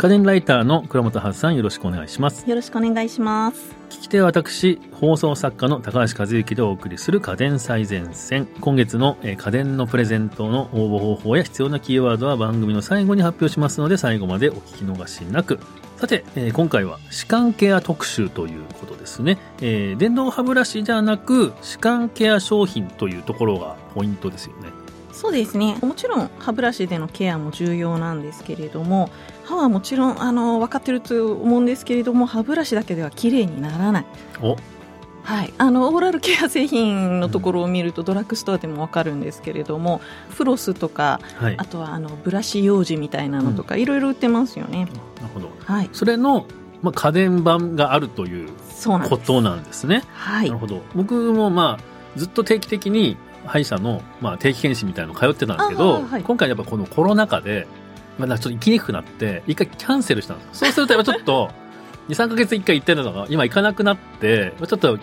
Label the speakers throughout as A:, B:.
A: 家電ライターの倉本初さんよろしくお願いします。
B: よろしくお願いします。
A: 聞き手は私、放送作家の高橋和之でお送りする家電最前線。今月の、えー家電のプレゼントの応募方法や必要なキーワードは番組の最後に発表しますので最後までお聞き逃しなく。さて、えー今回は歯間ケア特集ということですね。えー電動歯ブラシじゃなく歯間ケア商品というところがポイントですよね。
B: そうですね。もちろん歯ブラシでのケアも重要なんですけれども、歯はもちろんあの分かってると思うんですけれども、歯ブラシだけでは綺麗にならない。
A: お、
B: はい、あのオーラルケア製品のところを見ると、ドラッグストアでもわかるんですけれどもフロスとか
A: はい。
B: あとはあのブラシ用紙みたいなのとか、いろいろ売ってますよね。
A: なるほど。
B: はい、
A: それの、まあ、家電版があるという。ことなんですね。
B: はい
A: なる、ほど。僕もまあ、ずっと定期的に歯医者の、まあ、定期検診みたいなの通ってたんですけど、
B: はい
A: 今回やっぱこのコロナ禍で、まあ、ちょっと行きにくくなって、一回キャンセルしたんですよ。そうするとやっぱちょっと、2、3ヶ月一回行ってるのが、今行かなくなって、ちょっと、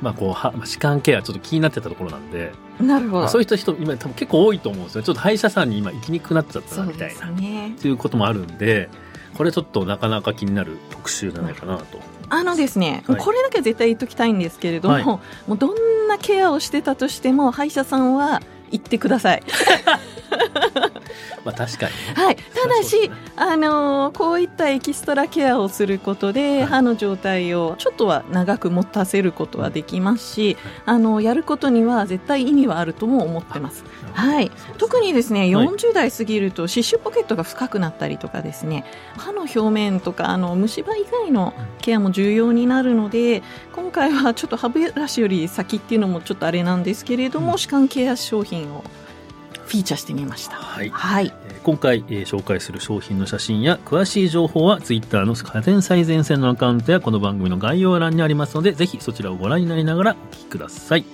A: まあこう、歯まあ歯間ケアちょっと気になってたところなんで、
B: なるほど。
A: そういう人、今多分結構多いと思うんですよ。ちょっと歯医者さんに今行きにくくなっちゃったな、みたいな。
B: すね。
A: っていうこともあるんで、これちょっとなかなか気になる特集じゃないかなと。
B: あのですね、
A: はい
B: これだけは絶対言っときたいんですけれども、
A: はい
B: もうどんなケアをしてたとしても歯医者さんは行ってください。
A: まあ確かにね。
B: はい、ただし、
A: ね。
B: あのーこういったエキストラケアをすることで、
A: はい。
B: 歯の状態をちょっとは長く持たせることはできますし、あのやることには絶対意味はあるとも思ってます。はい、特にですね、
A: はい。
B: 40代過ぎると歯周ポケットが深くなったりとかですね歯の表面とかあの虫歯以外のケアも重要になるので今回はちょっと歯ブラシより先っていうのもちょっとあれなんですけれども、
A: うん。
B: 歯間ケア商品をフィーチャーしてみました。
A: はい。
B: はい
A: えー今回、えー紹介する商品の写真や詳しい情報は Twitter の家電最前線のアカウントやこの番組の概要欄にありますのでぜひそちらをご覧になりながらお聞きください。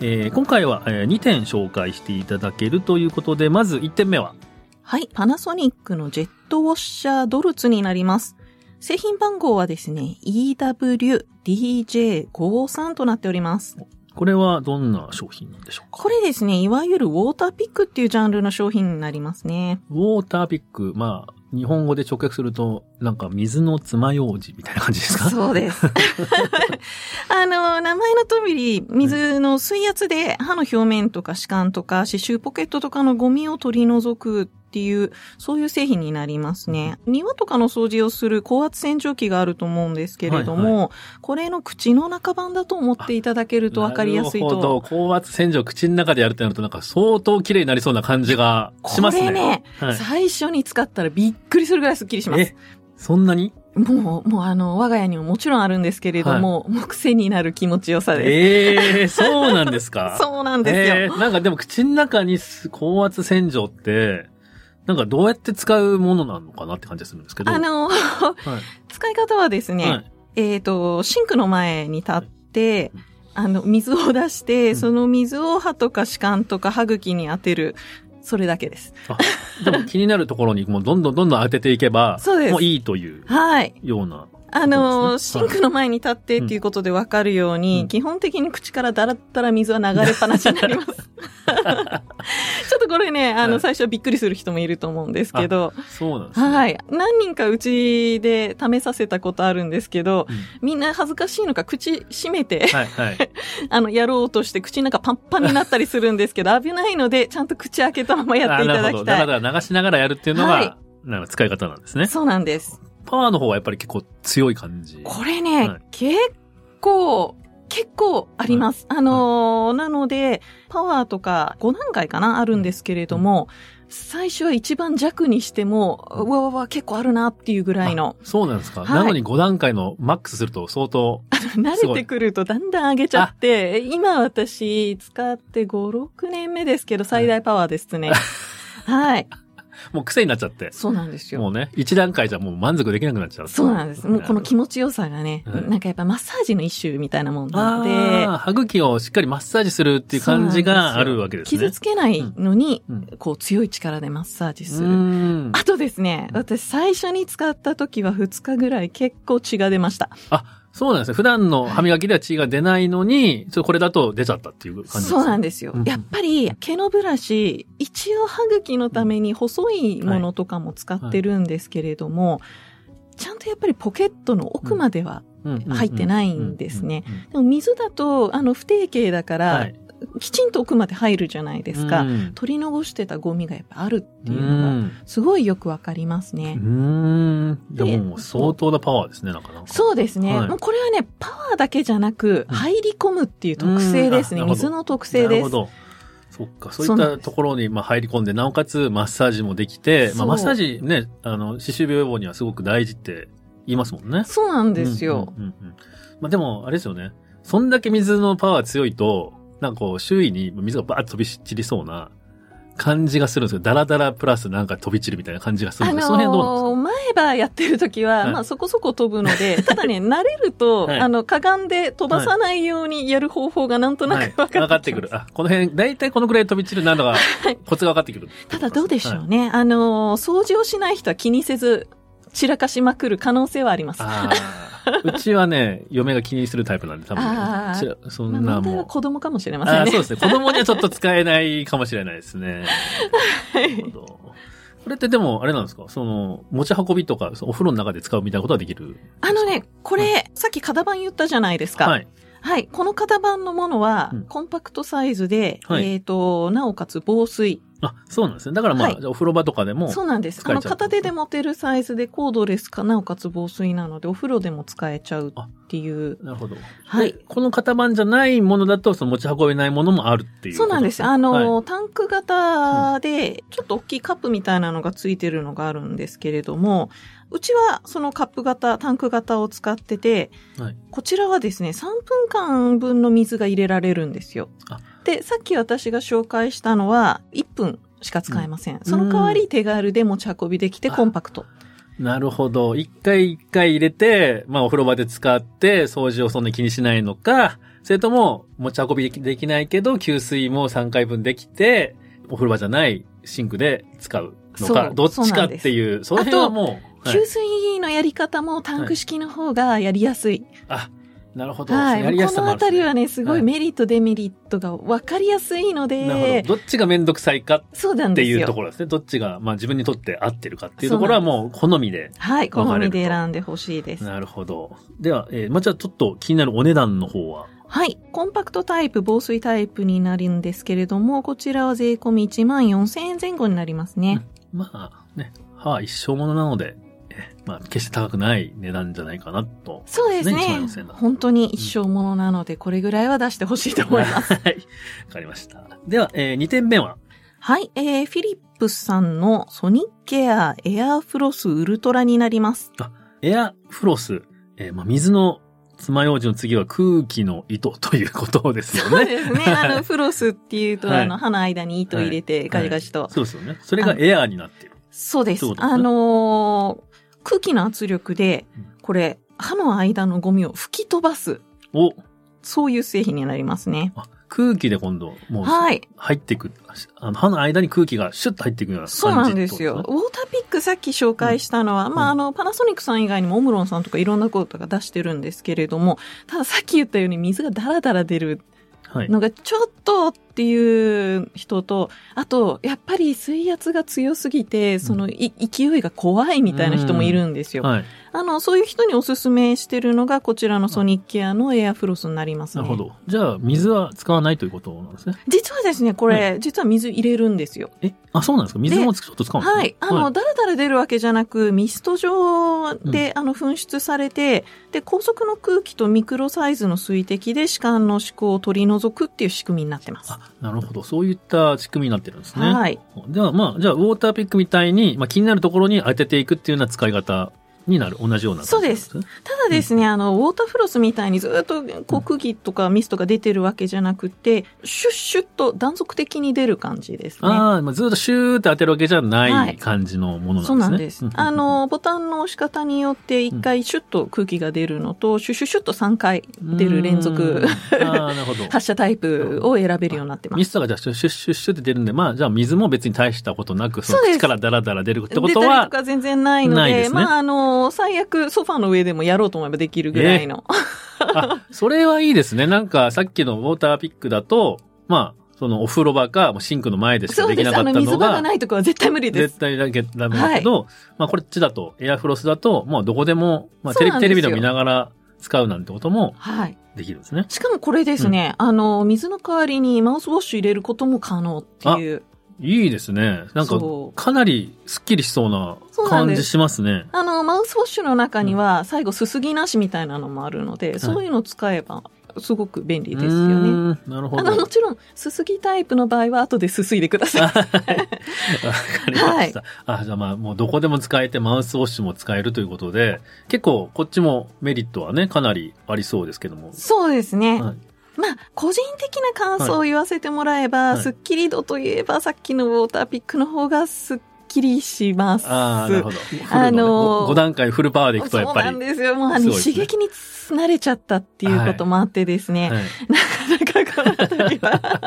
A: えー今回は、え2点紹介していただけるということでまず1点目は？
B: はい、パナソニックのジェットウォッシャードルツになります。製品番号はですね、EWDJ53 となっております。
A: これはどんな商品でしょうか？
B: これですね、いわゆるウォーターピックっていうジャンルの商品になりますね。
A: ウォーターピック、まあ、日本語で直訳すると、なんか水の爪楊枝みたいな感じですか？
B: そうです。あの、名前の通り、水の水圧で歯の表面とか歯間とか歯周ポケットとかのゴミを取り除くっていう、そういう製品になりますね。庭とかの掃除をする高圧洗浄機があると思うんですけれども、
A: はい
B: これの口の中版だと思っていただけると分かりやすい。と。
A: 高圧洗浄口の中でやるってなるとなんか相当綺麗になりそうな感じがしますね。
B: これね、
A: はい、
B: 最初に使ったらびっくりするぐらいスッキリします
A: え。、そんなに？
B: もう、もうあの、我が家にももちろんあるんですけれども、もう癖になる気持ちよさです。
A: ええー、そうなんですか？
B: そうなんですよ。
A: えーなんかでも口の中にす高圧洗浄って、なんかどうやって使うものなのかなって感じがするんですけど。
B: あの、
A: はい、
B: 使い方はですね、
A: はい
B: えっ、と、シンクの前に立って、あの、水を出して、
A: うん
B: その水を歯とか歯間とか歯茎に当てる。それだけです。
A: あでも気になるところにもうどんどんどんどん当てていけば、
B: そうです
A: もういいという
B: はい。
A: ような。
B: あの、シンクの前に立ってっていうことでわかるように、
A: うん
B: 基本的に口からだらったら水は流れっぱなしになります。ちょっとこれね、あの、
A: はい
B: 最初はびっくりする人もいると思うんですけど、
A: そうなんですね。
B: はい。何人かうちで試させたことあるんですけど、
A: うん
B: みんな恥ずかしいのか口閉めて、
A: はい、はい。
B: あの、やろうとして口の中パンパンになったりするんですけど、危ないので、ちゃんと口開けたままやっていただ
A: あなるほど。
B: きたい。
A: だから流しながらやるっていうのが、
B: はい
A: なんか使い方なんですね。
B: そうなんです。
A: パワーの方はやっぱり結構強い感じ。
B: これね、
A: はい
B: 結構、結構あります。あのーなので、パワーとか5段階かなあるんですけれども、最初は一番弱にしても、うわうわうわ、結構あるなっていうぐらいの。
A: あそうなんですか、
B: はい
A: なのに5段階のマックスすると相当、
B: 慣れてくるとだんだん上げちゃって、今私使って5、6年目ですけど、最大パワーですね。はい。
A: もう癖になっちゃって。
B: そうなんですよ。
A: もうね、1段階じゃもう満足できなくなっちゃう。
B: そうなんです。もうこの気
A: 持
B: 持ちよさがね、
A: はい
B: なんかやっぱマッサージの一種みたいなもんなので、
A: ああ、歯茎をしっかりマッサージするっていう感じがあるわけですね。
B: 傷つけないのに、
A: うん
B: こう強い力でマッサージす
A: う
B: る。
A: ん
B: あとですね、私最初に使った時は2日ぐらい結構血が出ました。
A: あ、そうなんですね。普段の歯磨きでは血が出ないのに、それこれだと出ちゃったっていう感じですね。
B: そうなんですよ。
A: うん。
B: やっぱり毛のブラシ、一応歯茎のために細いものとかも使ってるんですけれども、ちゃんとやっぱりポケットの奥までは、入ってないんですね。でも水だと、あの、不定形だから、
A: はい。
B: きちんと奥まで入るじゃないですか。
A: うん
B: 取り残してたゴミがやっぱあるっていう
A: う
B: のが、
A: ん。
B: すごいよくわかりますね。
A: うーん。で
B: で
A: ももう相当なパワーですね、なかなか。
B: そうですね。
A: はい
B: もうこれはね、パワーだけじゃなく、
A: うん
B: 入り込むっていう特性ですね。水の特性です。
A: なるほど。そっか。そういったところにまあ入り込んで、なおかつマッサージもできて、まあマッサージね、あの、歯周病予防にはすごく大事って言いますもんね。
B: そうなんですよ。
A: うんうんうんうんまあでも、あれですよね。そんだけ水のパワー強いと、なんかこう、周囲に水がバーッと飛び散りそうな感じがするんですよ。ダラダラプラスなんか飛び散るみたいな感じがする
B: あ
A: んで、その辺どうなんですか？
B: のー前歯やってる時は、
A: はい
B: まあそこそこ飛ぶので、ただね、慣れると、
A: はい
B: あの、かがんで飛ばさないようにやる方法がなんとな
A: はい
B: く分かって,、
A: 分かってくる。あ、この辺、だいたいこのくらい飛び散るなのが、コツが分かってくる。
B: ただどうでしょうね。あのー掃除をしない人は気にせず、散らかしまくる可能性はあります。
A: ああ。うちはね、嫁が気にするタイプなんで、多分、
B: あ
A: そ
B: まあ
A: んなもう。
B: 子供かもしれませんね。
A: そうですね。子供にはちょっと使えないかもしれないですね。なるほど。これってでも、あれなんですか？その、持ち運びとか、お風呂の中で使うみたいなことはできる
B: あのね、これ、さっき型番言ったじゃないですか。
A: はい。
B: はい。この型番のものは
A: うん、
B: コンパクトサイズで、
A: はい
B: えっ、と、なおかつ防水。
A: あ、そうなんですね。だからまあ、
B: はい
A: お風呂場とかでも、
B: そうなんです。
A: 使えちゃう
B: あの、片手で持てるサイズでコードレスか、なおかつ防水なので、お風呂でも使えちゃうっていう。
A: なるほど。
B: はい
A: でこの型番じゃないものだと、その持ち運べないものもあるっていう
B: そうなんです。
A: ね
B: あの、
A: はい
B: タンク型で、ちょっと大きいカップみたいなのがついてるのがあるんですけれども、うちはそのカップ型、タンク型を使ってて、
A: はい
B: こちらはですね、3分間分の水が入れられるんですよ
A: あ。
B: で、さっき私が紹介したのは、1分しか使えません。その代わり手軽で持ち運びできて
A: あ
B: コンパクト。
A: なるほど。一回一回入れて、まあお風呂場で使って掃除をそんなに気にしないのか、それとも持ち運びできできないけど、給水も3回分できて、お風呂場じゃないシンクで使うのか、どっちかっていう、その辺はもう、はい
B: 給水のやり方もタンク式の方がやりやすい。
A: あ、なるほど。
B: はい。
A: やりや
B: このあ
A: すさもあるんです
B: たりはね、すご
A: はい
B: いメリット、デメリットが分かりやすいの
A: なる
B: で
A: ほ、ど。どっちがめんどくさいかって。いうところですね。どっちが、まあ自分にとって合ってるかっていうところはもう好みで。
B: はい。好みで選んでほしいです。
A: なるほど。では、えー、まあじゃあちょっと気になるお値段の方は？
B: はい。コンパクトタイプ、防水タイプになるんですけれども、こちらは税込み1万4000円前後になりますね。
A: まあね、歯は一生ものなので、えまあ決して高くない値段じゃないかなと。
B: そうです
A: ね1万
B: ね
A: 4000円だ。
B: 本当に一生ものなので、これぐらいは出してほしいと思います。
A: はい。わかりました。では、えー、2点目は？
B: はい。えー、フィリップスさんのソニックケアエアーフロスウルトラになります。
A: エアフロス。えー、まあ水の爪楊枝の次は空気の糸ということですよ
B: そう
A: ね。
B: ですね。あの、フロスっていうと、
A: はい
B: あの、歯の間に糸入れてガチガチと。
A: そうですよね。それがエアーになっている。
B: そうです
A: ね
B: あのー空気の圧力で
A: うん、
B: これ、歯の間のゴミを吹き飛ばす。
A: お
B: そういう製品になりますね。
A: あ空気で今度、もう、
B: はい。
A: 入っていく。あの、歯の間に空気がシュッと入っていくような感じ
B: そうなんですよ。ウォーターピックさっき紹介したのは、まあ、あの、パナソニックさん以外にもオムロンさんとかいろんなことが出してるんですけれども、たださっき言ったように水がダラダラ出る
A: はい。
B: のがちょっとっていう人と、あと、やっぱり水圧が強すぎて、そのい勢いが怖いみたいな人もいるんですよ。
A: はい。
B: あの、そういう人におすすめしてるのが、こちらのソニックケアのエアフロスになりますね。
A: なるほど。じゃあ、水は使わないということなんですね？
B: 実はですね、これ、実は水入れるんですよ。
A: え？あ、そうなんですか？水もちょっと使うんですか
B: はい。あの、だらだら出るわけじゃなく、ミスト状で、あの、噴出されて、で、高速の空気とミクロサイズの水滴で歯間の思考を取り除くっていう仕組みになってます。
A: あ、なるほど。そういった仕組みになってるんですね。
B: はい。
A: では、まあ、じゃあ、ウォーターピックみたいに、まあ、気になるところに当てていくっていうような使い方になる。同じようなね？
B: そうただですね、あの、ウォーターフロスみたいにずっとこう空気とかミストが出てるわけじゃなくて、シュッシュッと断続的に出る感じですね。
A: ああ、まあ、ずっとシューって当てるわけじゃな
B: はいい
A: 感じのものなんですね。
B: そうなんです。
A: うん
B: あ、の、ボタンの押し方によって一回シュッと空気が出るのと、シュッシュッシュッと3回出る連続。発射タイプを選べるようになってます。
A: ミストがじゃあシュッシュッシュッって出るんで、まあ、じゃあ水も別に大したことなく、その口からダラダラ出るってこと
B: 出たり
A: は
B: と、か全然ないので、
A: ですね
B: まあ、あの、最悪ソファーの上でもやろうと思えばできるぐらいの。
A: あ、それはいいですね。なんかさっきのウォーターピックだと、まあ、そのお風呂場かシンクの前でしか
B: そうです。
A: できなかった
B: あの、水
A: のが、
B: 場がないとこは絶対無理です
A: 絶。対だけダメだけど、まあこっちだと、エアフロスだと、もうどこでも、まあテレビ、テレビでも見ながら使うなんてことも
B: はい。
A: できるんですね。
B: しかもこれですね、あの、水の代わりにマウスウォッシュ入れることも可能っていう。
A: いいですね。なんかかなりスッキリしそうな感じしますね。
B: あの、マウスウォッシュの中には最後すすぎなしみたいなのもあるので、そういうの使えばすごく便利ですよね。
A: んなるほど。
B: あの、もちろん、すすぎタイプの場合は後ですすいでください。
A: わかりました。あ、じゃあまあ、もうどこでも使えて、マウスウォッシュも使えるということで、結構こっちもメリットはね、かなりありそうですけども。
B: そうですね。
A: はい
B: まあ、個人的な感想を言わせてもらえば、
A: はい
B: スッキリ度といえば、さっきのウォーターピックの方がスッキリします。
A: ああ、なるほど。
B: あのー
A: 5段階フルパワーでいくとやっぱり。
B: そうなんですよ。もう、あの、
A: ね
B: 刺激に慣れちゃったっていうこともあってですね。
A: はい
B: なかなかこの辺りは。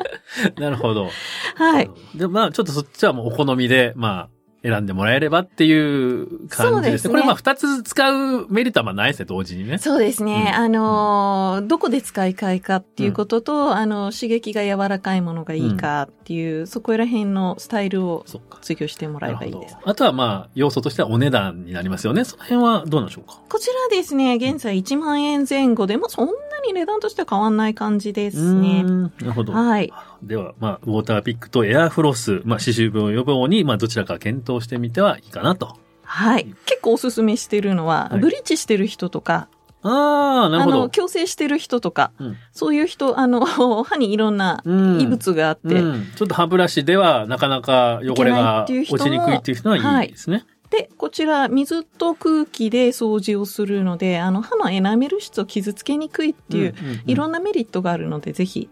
A: なるほど。
B: はい。
A: で、まあ、ちょっとそっちはもうお好みで、まあ、選んでもらえればっていう感じですね。
B: すね
A: これまあ、二つ使うメリットはまあないですね、同時にね。
B: そうですね。
A: うん
B: あのーどこで使いたいかっていうことと、あの、刺激が柔らかいものがいいかっていう、そこら辺のスタイルを。追求してもらえばいいです。。
A: あとはまあ、要素としてはお値段になりますよね。その辺はどうなんでしょうか？
B: こちらですね、現在1万円前後で、まあ、そんなに値段としては変わんない感じですね
A: なるほど。
B: はい。
A: では、まあ、ウォーターピックとエアフロス、まあ、歯周病予防に、まあ、どちらか検討してみてはいいかなと。
B: はい。結構おすすめしてるのは、
A: はい
B: ブリッジしてる人とか、
A: ああ、なる
B: あの、
A: ほど。
B: 矯正してる人とか、
A: うん
B: そういう人、あの、歯にいろんな
A: うん
B: 異物があって、
A: うん、ちょっと歯ブラシではなかなか汚れが落ちにくいっていう人はいいですね。
B: で、こちら、水と空気で掃除をするので、あの、歯のエナメル質を傷つけにくいっていう、
A: んんん
B: いろんなメリットがあるので、ぜひ。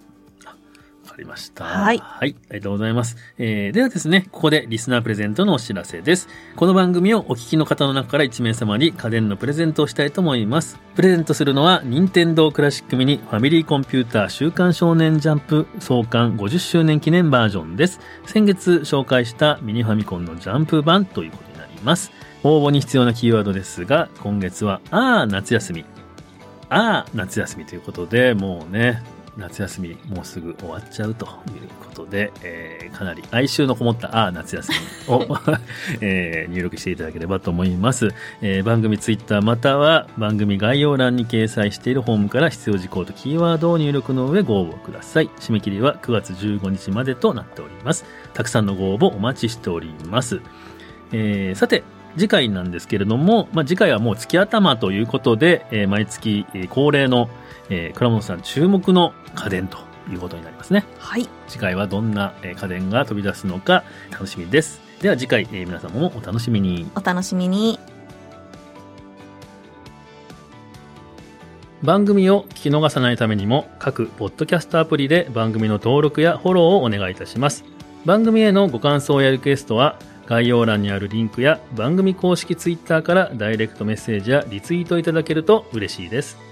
A: りました。
B: はい
A: はい。ありがとうございます。えー、ではですね、ここでリスナープレゼントのお知らせです。この番組をお聞きの方の中から1名様に家電のプレゼントをしたいと思います。プレゼントするのは、任天堂クラシックミニファミリーコンピューター週刊少年ジャンプ創刊50周年記念バージョンです。先月紹介したミニファミコンのジャンプ版ということになります。応募に必要なキーワードですが、今月は、あー夏休み。あー夏休みということで、もうね、夏休みもうすぐ終わっちゃうということで、えーかなり哀愁のこもったあ夏休みを、えー入力していただければと思います、えー番組ツイッターまたは番組概要欄に掲載しているホームから必要事項とキーワードを入力の上ご応募ください。締め切りは9月15日までとなっております。たくさんのご応募お待ちしております。えーさて、次回なんですけれども、まあ、次回はもう月頭ということで、えー毎月、えー恒例の、えー倉本さん注目の家電ということになりますね。
B: はい。
A: 次回はどんなえー家電が飛び出すのか楽しみです。では次回、えー皆様もお楽しみに。
B: お楽しみに。
A: 番組を聞き逃さないためにも各ポッドキャストアプリで番組の登録やフォローをお願いいたします。番組へのご感想やリクエストは概要欄にあるリンクや番組公式ツイッターからダイレクトメッセージやリツイートいただけると嬉しいです。